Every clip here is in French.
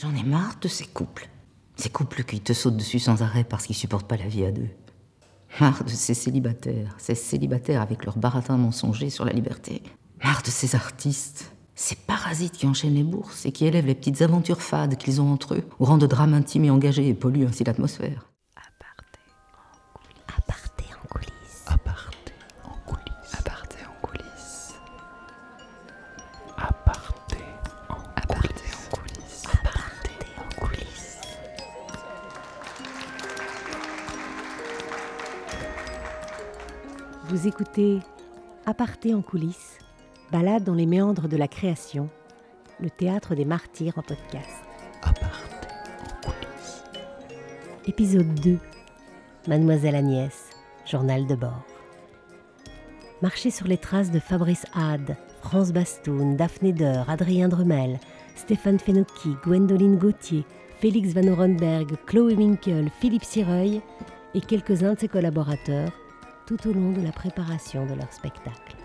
J'en ai marre de ces couples. Ces couples qui te sautent dessus sans arrêt parce qu'ils supportent pas la vie à deux. Marre de ces célibataires, ces célibataires avec leurs baratins mensongers sur la liberté. Marre de ces artistes, ces parasites qui enchaînent les bourses et qui élèvent les petites aventures fades qu'ils ont entre eux, au rang de drames intimes et engagés et polluent ainsi l'atmosphère. Aparté en coulisses, balade dans les méandres de la création, le théâtre des martyrs en podcast. Aparté en coulisses. Épisode 2 Mademoiselle Agnès, journal de bord. Marcher sur les traces de Fabrice Hade, France Bastoun, Daphné Deur, Adrien Dremel, Stéphane Fenocchi, Gwendoline Gauthier, Félix Van Orenberg, Chloé Winkel, Philippe Sireuil et quelques-uns de ses collaborateurs tout au long de la préparation de leur spectacle.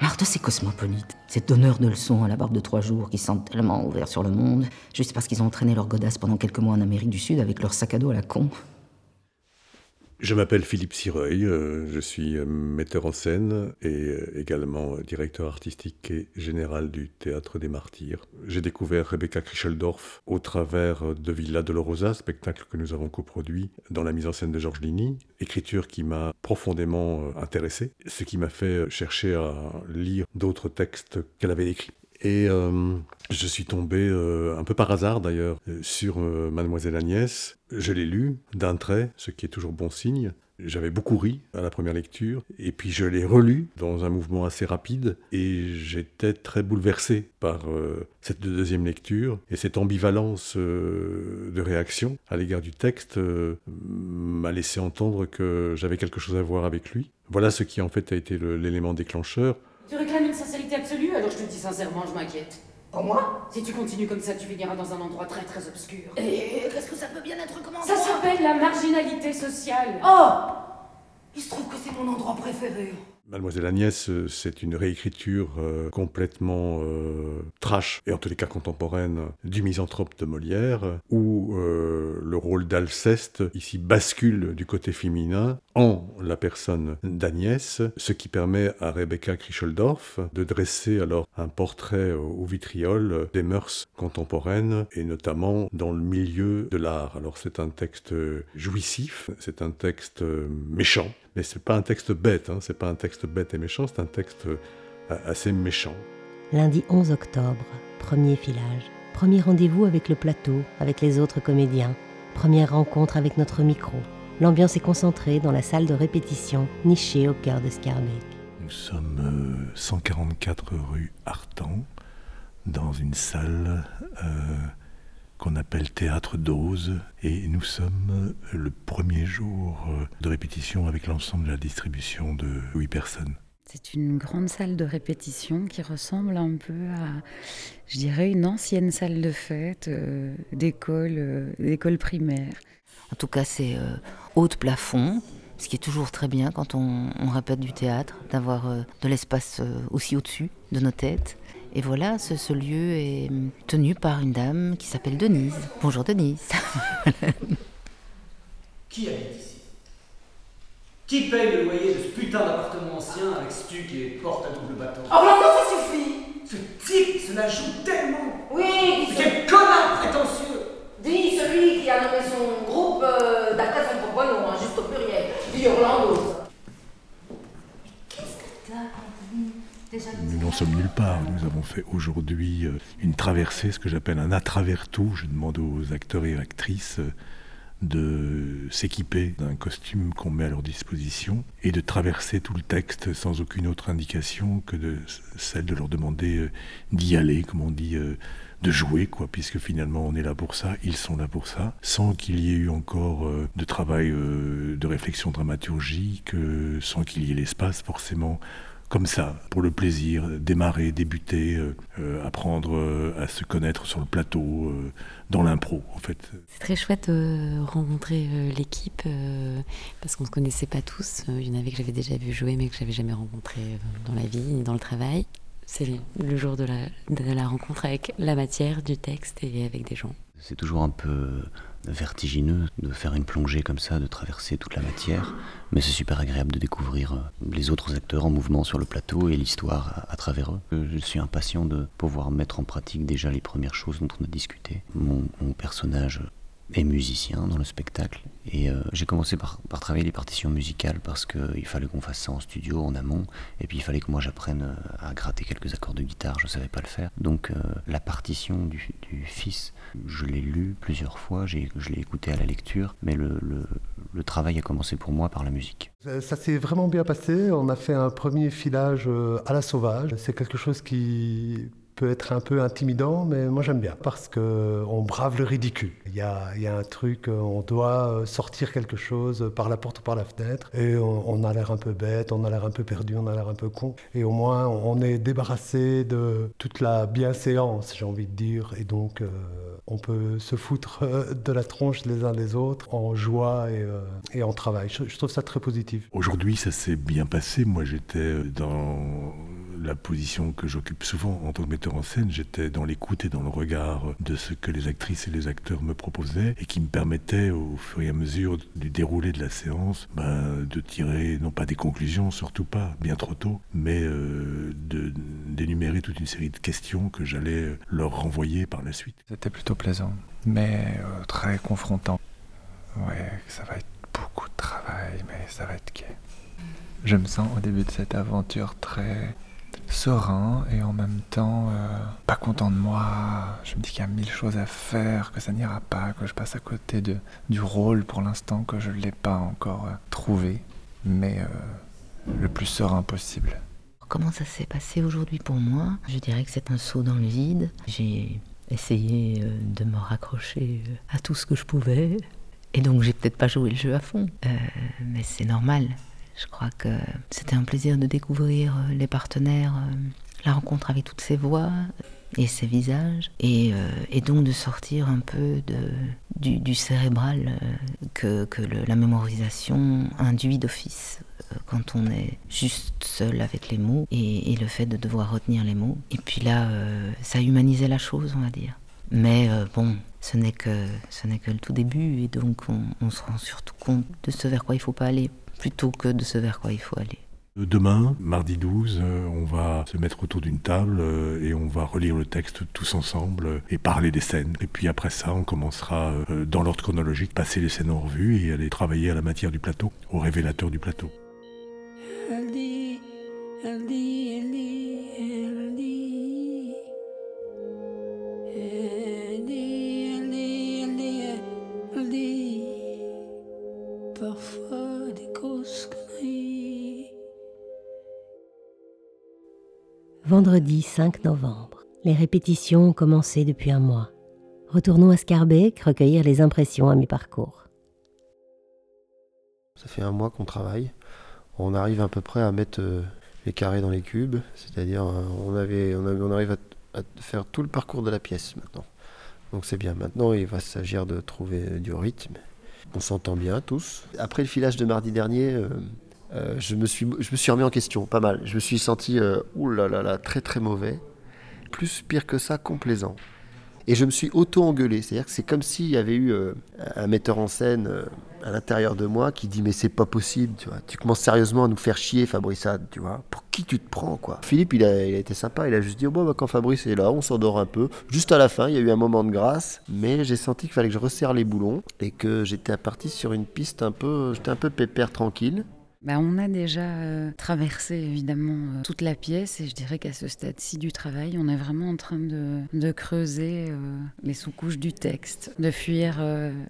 Marre de ces cosmopolites, ces donneurs de leçons à la barbe de trois jours qui se sentent tellement ouverts sur le monde, juste parce qu'ils ont entraîné leur godasse pendant quelques mois en Amérique du Sud avec leur sac à dos à la con. Je m'appelle Philippe Sireuil, euh, je suis euh, metteur en scène et euh, également directeur artistique et général du Théâtre des Martyrs. J'ai découvert Rebecca Krischeldorf au travers de Villa Dolorosa, spectacle que nous avons coproduit dans la mise en scène de Georges Ligny, écriture qui m'a profondément intéressé, ce qui m'a fait chercher à lire d'autres textes qu'elle avait écrits. Et euh, je suis tombé, euh, un peu par hasard d'ailleurs, euh, sur Mademoiselle Agnès. Je l'ai lu d'un trait, ce qui est toujours bon signe. J'avais beaucoup ri à la première lecture, et puis je l'ai relu dans un mouvement assez rapide, et j'étais très bouleversé par cette deuxième lecture, et cette ambivalence de réaction à l'égard du texte m'a laissé entendre que j'avais quelque chose à voir avec lui. Voilà ce qui en fait a été l'élément déclencheur. Tu réclames une sincérité absolue, alors je te le dis sincèrement, je m'inquiète. Pour moi Si tu continues comme ça, tu finiras dans un endroit très très obscur. Et qu'est-ce que ça peut bien être comment Ça? s'appelle la marginalité sociale. Oh Il se trouve que c'est mon endroit préféré. Mademoiselle Agnès, euh, c'est une réécriture euh, complètement euh, trash, et en tous les cas contemporaine, du misanthrope de Molière, où le rôle d'Alceste ici bascule du côté féminin en la personne d'Agnès, ce qui permet à Rebecca Krischeldorf de dresser alors un portrait au vitriol des mœurs contemporaines, et notamment dans le milieu de l'art. Alors c'est un texte jouissif, c'est un texte méchant, mais c'est pas un texte bête, hein, c'est pas un texte bête et méchant, c'est un texte euh, assez méchant. Lundi 11 octobre, premier filage. Premier rendez-vous avec le plateau, avec les autres comédiens. Première rencontre avec notre micro. L'ambiance est concentrée dans la salle de répétition, nichée au cœur de Scarbeck. Nous sommes euh, 144 rue Artan, dans une salle euh, qu'on appelle Théâtre d'Ose, et nous sommes le premier jour euh, de répétition avec l'ensemble de la distribution de 8 personnes. C'est une grande salle de répétition qui ressemble un peu à, je dirais, une ancienne salle de fête euh, d'école, euh, d'école primaire. En tout cas, c'est euh, haut de plafond, ce qui est toujours très bien quand on, on répète du théâtre, d'avoir euh, de l'espace euh, aussi au-dessus de nos têtes. Et voilà, ce, ce lieu est hum, tenu par une dame qui s'appelle Denise. Bonjour Denise. Qui habite ici? Qui paye le loyer de ce putain d'appartement ancien avec stuc et porte à double bâton Oh vraiment ça suffit Ce type se la joue tellement Oui, dis, Quel connard prétentieux dis celui qui a nommé son groupe euh, d'après son propre nom, hein, juste au pluriel. Dis Orlando. ça. Qu'est-ce que t'as Anthony Déjà Nous n'en sommes nulle part. Nous avons fait aujourd'hui euh, une traversée, ce que j'appelle un atravertou. Je demande aux acteurs et actrices euh, de s'équiper d'un costume qu'on met à leur disposition et de traverser tout le texte sans aucune autre indication que celle de leur demander euh, d'y aller, comme on dit, de jouer, quoi, puisque finalement on est là pour ça, ils sont là pour ça, sans qu'il y ait eu encore de travail de réflexion dramaturgique, sans qu'il y ait l'espace forcément comme ça, pour le plaisir, démarrer, débuter, euh, euh, apprendre euh, à se connaître sur le plateau, euh, dans l'impro, en fait. C'est très chouette de rencontrer l'équipe euh, parce qu'on ne se connaissait pas tous. Il y en avait que j'avais déjà vu jouer mais que j'avais jamais rencontré dans la vie ni dans le travail. c'est le jour de la, de la rencontre avec la matière du texte et avec des gens. C'est toujours un peu vertigineux de faire une plongée comme ça, de traverser toute la matière, mais c'est super agréable de découvrir euh, les autres acteurs en mouvement sur le plateau et l'histoire à, travers eux. Euh, je suis impatient de pouvoir mettre en pratique déjà les premières choses dont on a discuté. mon personnage et musicien dans le spectacle. Et euh, j'ai commencé par, par, travailler les partitions musicales parce qu'il fallait qu'on fasse ça en studio, en amont. Et puis il fallait que moi j'apprenne euh, à gratter quelques accords de guitare, je ne savais pas le faire. Donc euh, la partition du, fils, je l'ai lu plusieurs fois, je l'ai écouté à la lecture, mais le, le, travail a commencé pour moi par la musique. Ça s'est vraiment bien passé. On a fait un premier filage à la sauvage. C'est quelque chose qui peut être un peu intimidant, mais moi j'aime bien parce qu'on brave le ridicule. Il y a, un truc, on doit sortir quelque chose par la porte ou par la fenêtre, et on, a l'air un peu bête, on a l'air un peu perdu, on a l'air un peu con, et au moins on est débarrassé de toute la bienséance, j'ai envie de dire, et donc euh, on peut se foutre de la tronche les uns des autres en joie et, euh, en travail. Je trouve ça très positif. Aujourd'hui, ça s'est bien passé. Moi, j'étais dans la position que j'occupe souvent en tant que metteur en scène, j'étais dans l'écoute et dans le regard de ce que les actrices et les acteurs me proposaient et qui me permettait au fur et à mesure du déroulé de la séance ben, de tirer non pas des conclusions, surtout pas, bien trop tôt, mais euh, d'énumérer toute une série de questions que j'allais leur renvoyer par la suite. C'était plutôt plaisant, mais euh, très confrontant. Ouais, ça va être beaucoup de travail, mais ça va être gai. Je me sens au début de cette aventure très serein et en même temps euh, pas content de moi. Je me dis qu'il y a mille choses à faire, que ça n'ira pas, que je passe à côté de, du rôle pour l'instant, que je ne l'ai pas encore euh, trouvé, mais euh, le plus serein possible. Comment ça s'est passé aujourd'hui pour moi? Je dirais que c'est un saut dans le vide. J'ai essayé de me raccrocher à tout ce que je pouvais. Et donc j'ai peut-être pas joué le jeu à fond. mais c'est normal. Je crois que c'était un plaisir de découvrir euh, les partenaires, euh, la rencontre avec toutes ces voix et ces visages, et, euh, donc de sortir un peu du, cérébral que, la mémorisation induit d'office quand on est juste seul avec les mots et, le fait de devoir retenir les mots. Et puis là, ça humanisait la chose, on va dire. Mais bon, ce n'est que ce n'est que le tout début et donc on, on, se rend surtout compte de ce vers quoi il ne faut pas aller plutôt que de ce vers quoi il faut aller. Demain, mardi 12, euh, on va se mettre autour d'une table euh, et on va relire le texte tous ensemble euh, et parler des scènes. Et puis après ça, on commencera dans l'ordre chronologique, passer les scènes en revue et aller travailler à la matière du plateau, au révélateur du plateau. Vendredi 5 novembre. Les répétitions ont commencé depuis un mois. Retournons à Scarbeck recueillir les impressions à mi-parcours. Ça fait un mois qu'on travaille. On arrive à peu près à mettre euh, les carrés dans les cubes, c'est-à-dire euh, on, avait, on, arrive à, faire tout le parcours de la pièce maintenant. Donc c'est bien. Maintenant, il va s'agir de trouver du rythme. On s'entend bien tous. Après le filage de mardi dernier, euh, euh, je, me suis, je me suis remis en question, pas mal. Je me suis senti, euh, oulala, très très mauvais. Plus pire que ça, complaisant. Et je me suis auto-engueulé. C'est-à-dire que c'est comme s'il y avait eu euh, un metteur en scène euh, à l'intérieur de moi qui dit Mais c'est pas possible, tu vois. Tu commences sérieusement à nous faire chier, Fabrice tu vois. Pour qui tu te prends, quoi? Philippe, il a, été sympa. Il a juste dit bon, bah, quand Fabrice est là, on s'endort un peu. Juste à la fin, il y a eu un moment de grâce. Mais j'ai senti qu'il fallait que je resserre les boulons et que j'étais parti sur une piste un peu. J'étais un peu pépère, tranquille. Bah, on a déjà euh, traversé évidemment euh, toute la pièce et je dirais qu'à ce stade-ci du travail, on est vraiment en train de, creuser euh, les sous-couches du texte, de fuir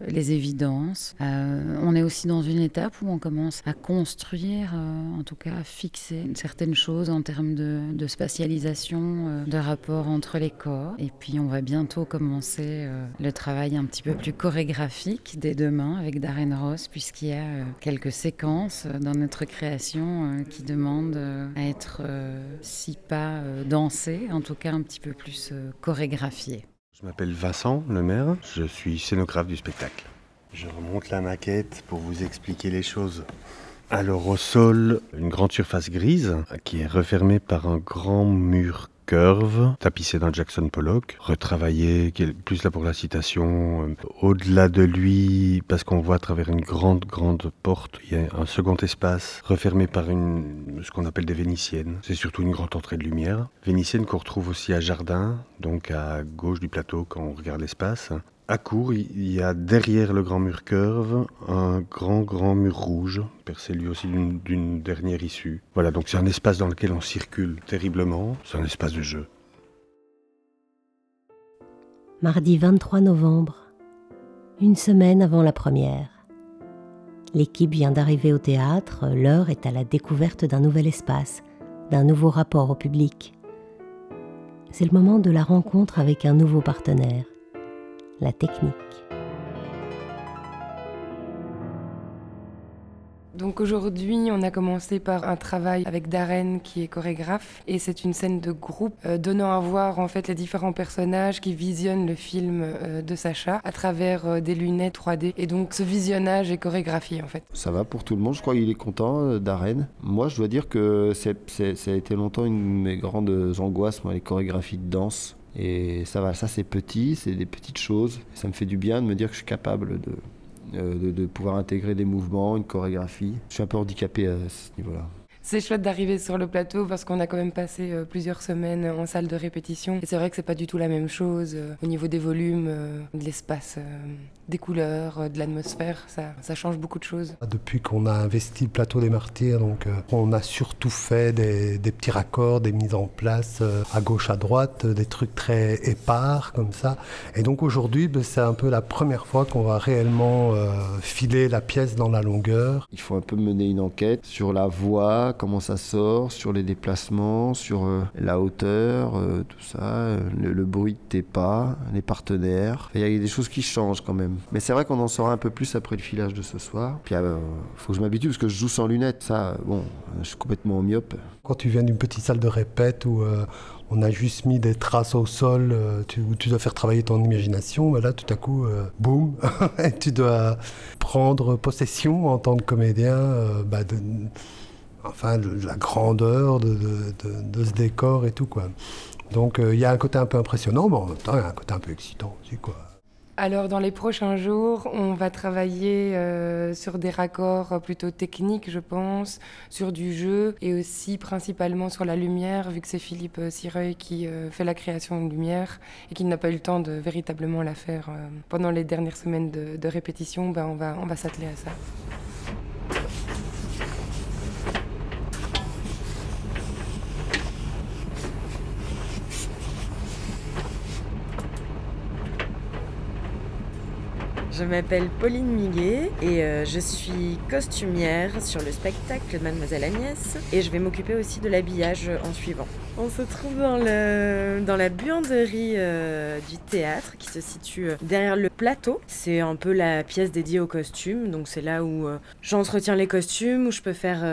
les évidences. on est aussi dans une étape où on commence à construire, en tout cas à fixer certaines choses en termes de, spatialisation, de rapport entre les corps. Et puis on va bientôt commencer le travail un petit peu plus chorégraphique dès demain avec Darren Ross puisqu'il y a quelques séquences dans notre création euh, qui demande euh, à être, euh, si pas dansée, en tout cas un petit peu plus chorégraphiée. Je m'appelle Vincent Lemaire, je suis scénographe du spectacle. Je remonte la maquette pour vous expliquer les choses. Alors au sol, une grande surface grise qui est refermée par un grand mur curve, tapissé dans Jackson Pollock, retravaillé, qui est plus là pour la citation. Euh, au-delà de lui, parce qu'on voit à travers une grande, grande porte, il y a un second espace refermé par une, ce qu'on appelle des vénitiennes. C'est surtout une grande entrée de lumière. Vénitienne qu'on retrouve aussi à Jardin, donc à gauche du plateau quand on regarde l'espace. À court, il y a derrière le grand mur curve un grand, grand mur rouge, percé lui aussi d'une dernière issue. Voilà, donc c'est un espace dans lequel on circule terriblement, c'est un espace de jeu. Mardi 23 novembre, une semaine avant la première. L'équipe vient d'arriver au théâtre, l'heure est à la découverte d'un nouvel espace, d'un nouveau rapport au public. C'est le moment de la rencontre avec un nouveau partenaire la technique. Donc aujourd'hui, on a commencé par un travail avec Darren qui est chorégraphe et c'est une scène de groupe euh, donnant à voir en fait les différents personnages qui visionnent le film euh, de Sacha à travers euh, des lunettes 3D et donc ce visionnage est chorégraphié en fait. Ça va pour tout le monde, je crois qu'il est content Darren. Moi, je dois dire que ça a été longtemps une de mes grandes angoisses, moi, les chorégraphies de danse. Et ça va, ça c'est petit, c'est des petites choses. Ça me fait du bien de me dire que je suis capable de, euh, pouvoir intégrer des mouvements, une chorégraphie. Je suis un peu handicapé à ce niveau-là. C'est chouette d'arriver sur le plateau parce qu'on a quand même passé euh, plusieurs semaines en salle de répétition. Et c'est vrai que c'est pas du tout la même chose euh, au niveau des volumes, de l'espace des couleurs, euh, de l'atmosphère, ça, ça, change beaucoup de choses. Depuis qu'on a investi le plateau des martyrs, donc, euh, on a surtout fait des, petits raccords, des mises en place euh, à gauche, à droite, des trucs très épars comme ça. Et donc aujourd'hui, ben, c'est un peu la première fois qu'on va réellement filer la pièce dans la longueur. Il faut un peu mener une enquête sur la voix, comment ça sort, sur les déplacements, sur la hauteur, tout ça, le, le bruit de tes pas, les partenaires. Il y a des choses qui changent quand même. Mais c'est vrai qu'on en saura un peu plus après le filage de ce soir. Puis il euh, faut que je m'habitue parce que je joue sans lunettes. Ça, bon, je suis complètement myope. Quand tu viens d'une petite salle de répète où euh, on a juste mis des traces au sol, euh, où tu dois faire travailler ton imagination, bah là tout à coup, boum, tu dois prendre possession en tant que comédien bah, de, enfin, de la grandeur de, de, ce décor et tout. quoi. Donc il y a un côté un peu impressionnant, mais en même temps il y a un côté un peu excitant aussi. quoi. Alors dans les prochains jours, on va travailler euh, sur des raccords plutôt techniques, je pense, sur du jeu et aussi principalement sur la lumière, vu que c'est Philippe Sireuil qui euh, fait la création de lumière et qui n'a pas eu le temps de véritablement la faire euh, pendant les dernières semaines de, répétition. Ben, on va, on va s'atteler à ça. Je m'appelle Pauline Miguet et euh, je suis costumière sur le spectacle de Mademoiselle Agnès et je vais m'occuper aussi de l'habillage en suivant. On se trouve dans, la buanderie euh, du théâtre qui se situe euh, derrière le plateau. C'est un peu la pièce dédiée aux costumes, donc c'est là où j'entretiens les costumes, où je peux faire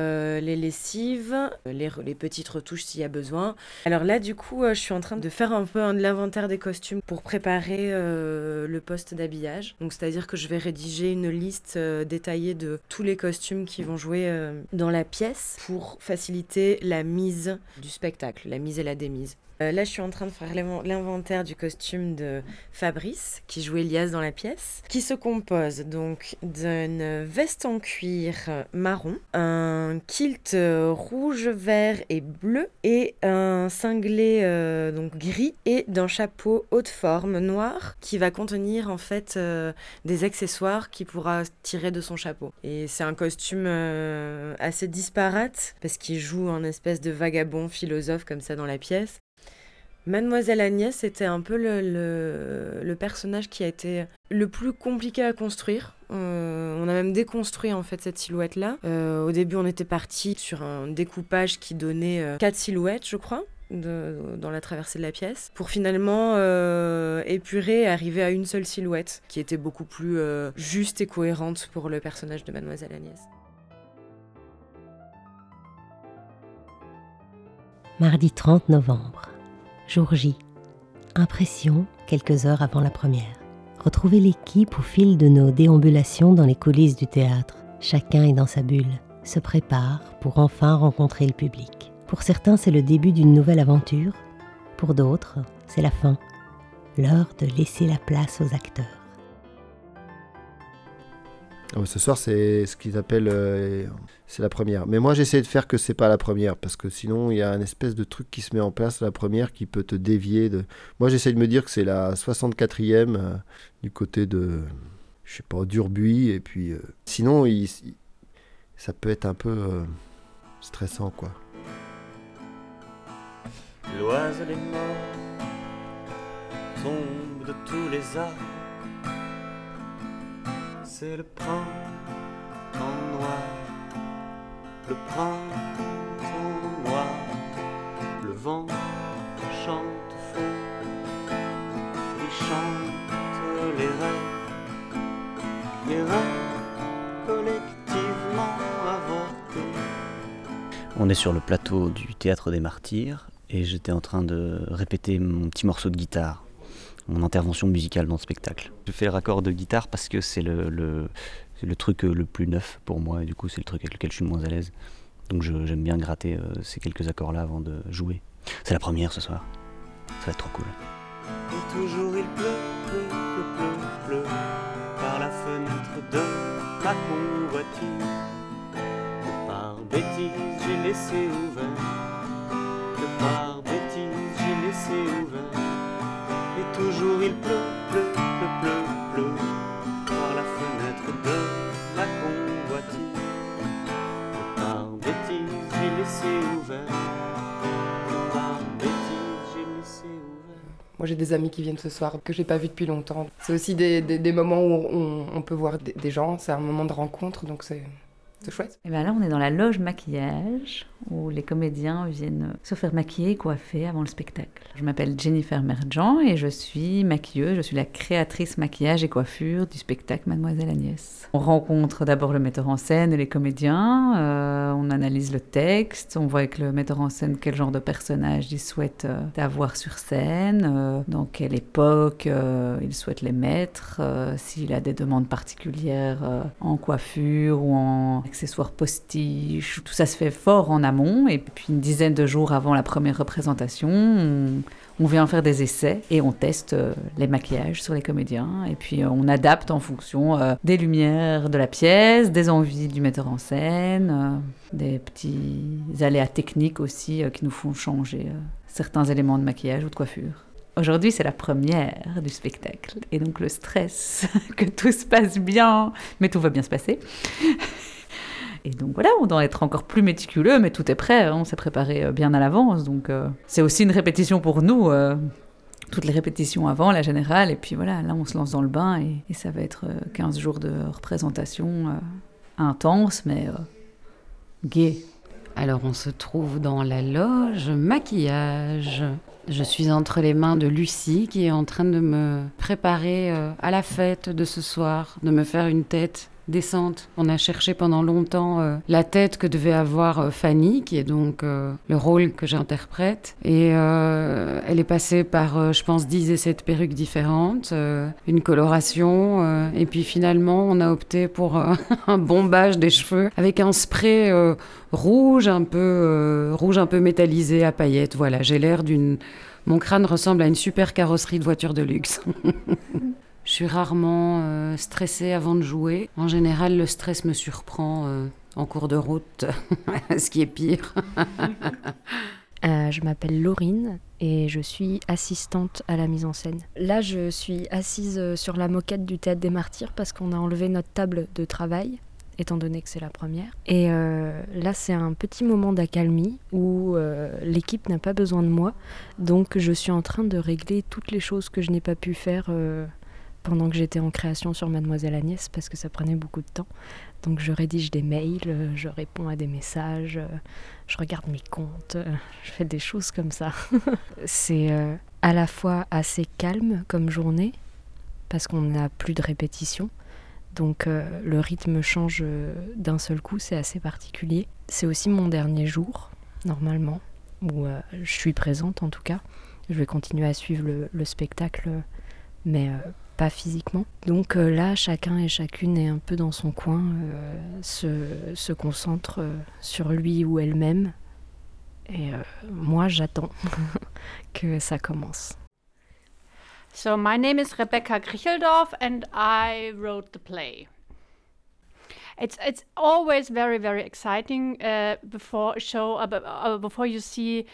les lessives, les, petites retouches s'il y a besoin. Alors là, du coup, je suis en train de faire un peu de l'inventaire des costumes pour préparer le poste d'habillage. Donc c'est c'est-à-dire que je vais rédiger une liste euh, détaillée de tous les costumes qui vont jouer euh, dans la pièce pour faciliter la mise du spectacle, la mise et la démise. Euh, là, je suis en train de faire l'inventaire du costume de Fabrice, qui joue Elias dans la pièce, qui se compose donc d'une veste en cuir marron, un kilt rouge, vert et bleu, et un cinglé euh, donc gris, et d'un chapeau haute forme noir qui va contenir en fait euh, des accessoires qu'il pourra tirer de son chapeau. Et c'est un costume assez disparate parce qu'il joue un espèce de vagabond philosophe comme ça dans la pièce. Mademoiselle Agnès était un peu le, personnage qui a été le plus compliqué à construire. Euh, on a même déconstruit en fait cette silhouette là. Euh, au début, on était parti sur un découpage qui donnait euh, quatre silhouettes, je crois. dans la traversée de la pièce, pour finalement épurer et arriver à une seule silhouette, qui était beaucoup plus juste et cohérente pour le personnage de Mademoiselle Agnès. Mardi 30 novembre. Jour J. Impression quelques heures avant la première. Retrouver l'équipe au fil de nos déambulations dans les coulisses du théâtre. Chacun est dans sa bulle. se préparent pour enfin rencontrer le public. Pour certains, c'est le début d'une nouvelle aventure. Pour d'autres, c'est la fin. L'heure de laisser la place aux acteurs. Ah ce soir, c'est ce qu'ils appellent. euh, c'est la première. Mais moi, j'essaie de faire que c'est pas la première. Parce que sinon, il y a un espèce de truc qui se met en place, la première, qui peut te dévier de. Moi, j'essaie de me dire que c'est la 64e euh, du côté de. Je sais pas, d'Urbuy. Et puis. euh, sinon, ça peut être un peu euh, stressant, quoi. L'oiseau des morts tombe de tous les arbres. C'est le printemps noir, le printemps noir. Le vent chante au fond, il chante les rêves, les rêves collectivement avortés. On est sur le plateau du Théâtre des Martyrs et j'étais en train de répéter mon petit morceau de guitare, mon intervention musicale dans le spectacle. Je fais le raccord de guitare parce que c'est le, le- c'est le truc euh, le plus neuf pour moi et du coup c'est le truc avec lequel je suis le moins à l'aise. Donc je- j'aime bien gratter euh, ces quelques accords-là avant de jouer. C'est la première ce soir. Ça va être trop cool. Et toujours il pleut, pleut, pleut, pleut, pleut par la fenêtre de ma convoitise. Par bêtise, j'ai laissé ouvert. De par bêtise, j'ai laissé ouvert. Toujours il pleut, pleut, pleut, pleut, pleut par la fenêtre de ma convoitise. Par bêtise, j'ai laissé ouvert. Par bêtise, j'ai laissé ouvert. Moi, j'ai des amis qui viennent ce soir que j'ai pas vu depuis longtemps. C'est aussi des, des- des moments où on, on peut voir des, des gens. C'est un moment de rencontre, donc c'est c'est chouette. Et bien là, on est dans la loge maquillage où les comédiens viennent se faire maquiller et coiffer avant le spectacle. Je m'appelle Jennifer Merjan et je suis maquilleuse, je suis la créatrice maquillage et coiffure du spectacle Mademoiselle Agnès. On rencontre d'abord le metteur en scène et les comédiens, euh, on analyse le texte, on voit avec le metteur en scène quel genre de personnage il souhaite euh, avoir sur scène, euh, dans quelle époque il souhaite les mettre, s'il a des demandes particulières en coiffure ou en accessoires postiches. Tout ça se fait fort en amont et puis une dizaine de jours avant la première représentation, on, on vient faire des essais et on teste euh, les maquillages sur les comédiens et puis euh, on adapte en fonction euh, des lumières de la pièce, des envies du metteur en scène, des petits aléas techniques aussi qui nous font changer certains éléments de maquillage ou de coiffure. Aujourd'hui, c'est la première du spectacle et donc le stress que tout se passe bien, mais tout va bien se passer. Et donc voilà, on doit être encore plus méticuleux, mais tout est prêt, hein, on s'est préparé euh, bien à l'avance. Donc euh, c'est aussi une répétition pour nous, euh, toutes les répétitions avant, la générale, et puis voilà, là on se lance dans le bain et, ça va être euh, 15 jours de représentation intense, mais gai. Alors on se trouve dans la loge maquillage. Je suis entre les mains de Lucie qui est en train de me préparer à la fête de ce soir, de me faire une tête décente. On a cherché pendant longtemps euh, la tête que devait avoir euh, Fanny, qui est donc euh, le rôle que j'interprète. Et elle est passée par, je pense, 10 et 7 perruques différentes, une coloration. et puis finalement, on a opté pour un bombage des cheveux avec un spray rouge, un peu, rouge un peu métallisé à paillettes. Voilà, j'ai l'air d'une... Mon crâne ressemble à une super carrosserie de voiture de luxe. Je suis rarement euh, stressée avant de jouer. En général, le stress me surprend euh, en cours de route, ce qui est pire. Euh, je m'appelle Laurine et je suis assistante à la mise en scène. Là, je suis assise sur la moquette du Théâtre des Martyrs parce qu'on a enlevé notre table de travail, étant donné que c'est la première. Et là, c'est un petit moment d'accalmie où l'équipe n'a pas besoin de moi. Donc, je suis en train de régler toutes les choses que je n'ai pas pu faire pendant que j'étais en création sur Mademoiselle Agnès parce que ça prenait beaucoup de temps. Donc je rédige des mails, euh, je réponds à des messages, euh, je regarde mes comptes, euh, je fais des choses comme ça. C'est à la fois assez calme comme journée parce qu'on n'a plus de répétition. Donc le rythme change d'un seul coup, c'est assez particulier. C'est aussi mon dernier jour, normalement, où je suis présente en tout cas. Je vais continuer à suivre le, le spectacle, mais physiquement. Donc euh, là, chacun et chacune est un peu dans son coin, se, se, concentre sur lui ou elle-même. Et moi, j'attends que ça commence. So my name is Rebecca Gricheldorf and I wrote the play. It's it's always very very exciting uh, before a show uh, before you see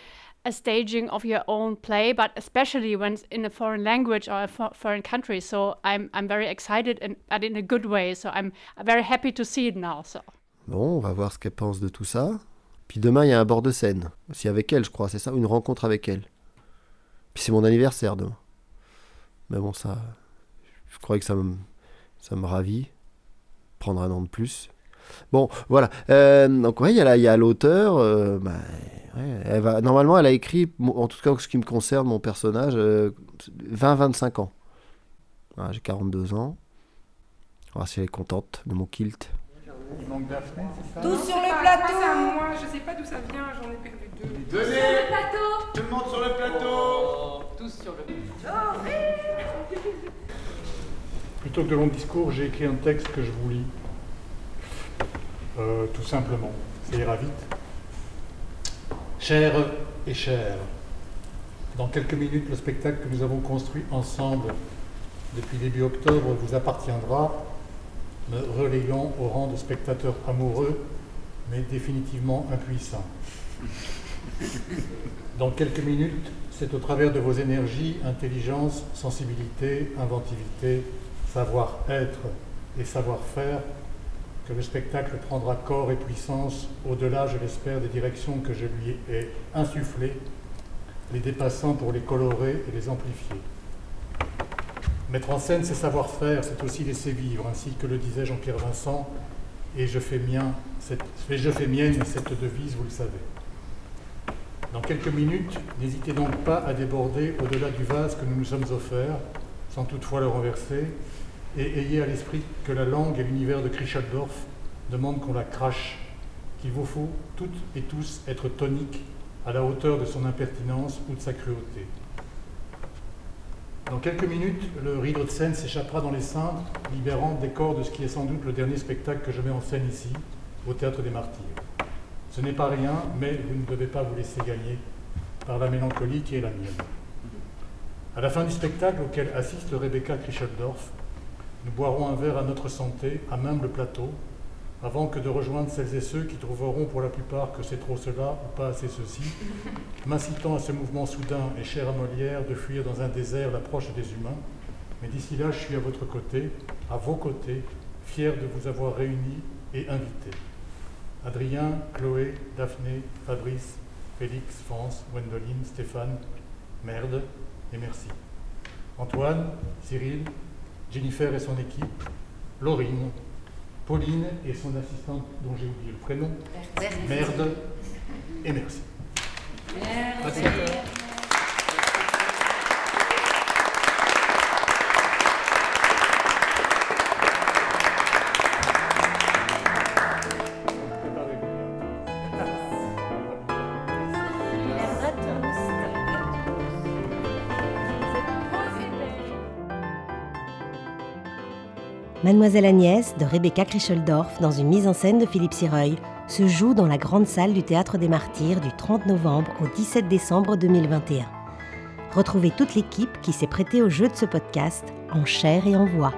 a staging of your own play, but especially when it's in a foreign language or a foreign country. So I'm I'm very excited and but in a good way. So I'm very happy to see it now. So. Bon, on va voir ce qu'elle pense de tout ça. Puis demain, il y a un bord de scène. Aussi avec elle, je crois, c'est ça Une rencontre avec elle. Puis c'est mon anniversaire demain. Mais bon, ça. Je crois que ça me, ça me ravit. Prendre un an de plus. Bon, voilà. Euh, donc, ouais, il y a l'auteur. Euh, bah, elle va, normalement, elle a écrit, en tout cas, en ce qui me concerne, mon personnage, 20-25 euh, ans. J'ai 42 ans. On va voir si elle est contente de mon kilt. Il manque Daphné, c'est ça? Tous sur le plateau moi, je sais pas d'où ça vient, j'en ai perdu deux. Tous sur le plateau Tout le monde sur le plateau Tous sur le plateau. Plutôt que de longs discours, j'ai écrit un texte que je vous lis. Euh, tout simplement. Ça ira vite. Cher et cher, dans quelques minutes, le spectacle que nous avons construit ensemble depuis début octobre vous appartiendra, me relayant au rang de spectateur amoureux, mais définitivement impuissant. Dans quelques minutes, c'est au travers de vos énergies, intelligence, sensibilité, inventivité, savoir-être et savoir-faire que le spectacle prendra corps et puissance au-delà, je l'espère, des directions que je lui ai insufflées, les dépassant pour les colorer et les amplifier. Mettre en scène, c'est savoir-faire, c'est aussi laisser vivre, ainsi que le disait Jean-Pierre Vincent, et je fais, mien, cette, et je fais mienne cette devise, vous le savez. Dans quelques minutes, n'hésitez donc pas à déborder au-delà du vase que nous nous sommes offerts, sans toutefois le renverser, et ayez à l'esprit que la langue et l'univers de Krischaldorf demandent qu'on la crache, qu'il vous faut toutes et tous être toniques à la hauteur de son impertinence ou de sa cruauté. Dans quelques minutes, le rideau de scène s'échappera dans les cintres, libérant des corps de ce qui est sans doute le dernier spectacle que je mets en scène ici, au Théâtre des Martyrs. Ce n'est pas rien, mais vous ne devez pas vous laisser gagner par la mélancolie qui est la mienne. À la fin du spectacle auquel assiste Rebecca Krischeldorf, nous boirons un verre à notre santé, à même le plateau, avant que de rejoindre celles et ceux qui trouveront pour la plupart que c'est trop cela ou pas assez ceci, m'incitant à ce mouvement soudain et cher à Molière de fuir dans un désert l'approche des humains. Mais d'ici là, je suis à votre côté, à vos côtés, fier de vous avoir réunis et invités. Adrien, Chloé, Daphné, Fabrice, Félix, France, Gwendoline, Stéphane, Merde et merci. Antoine, Cyril, Jennifer et son équipe, Laurine, Pauline et son assistante dont j'ai oublié le prénom, Merde et merci. Merci. Mademoiselle Agnès de Rebecca Krischeldorf dans une mise en scène de Philippe Sireuil se joue dans la grande salle du Théâtre des Martyrs du 30 novembre au 17 décembre 2021. Retrouvez toute l'équipe qui s'est prêtée au jeu de ce podcast en chair et en voix.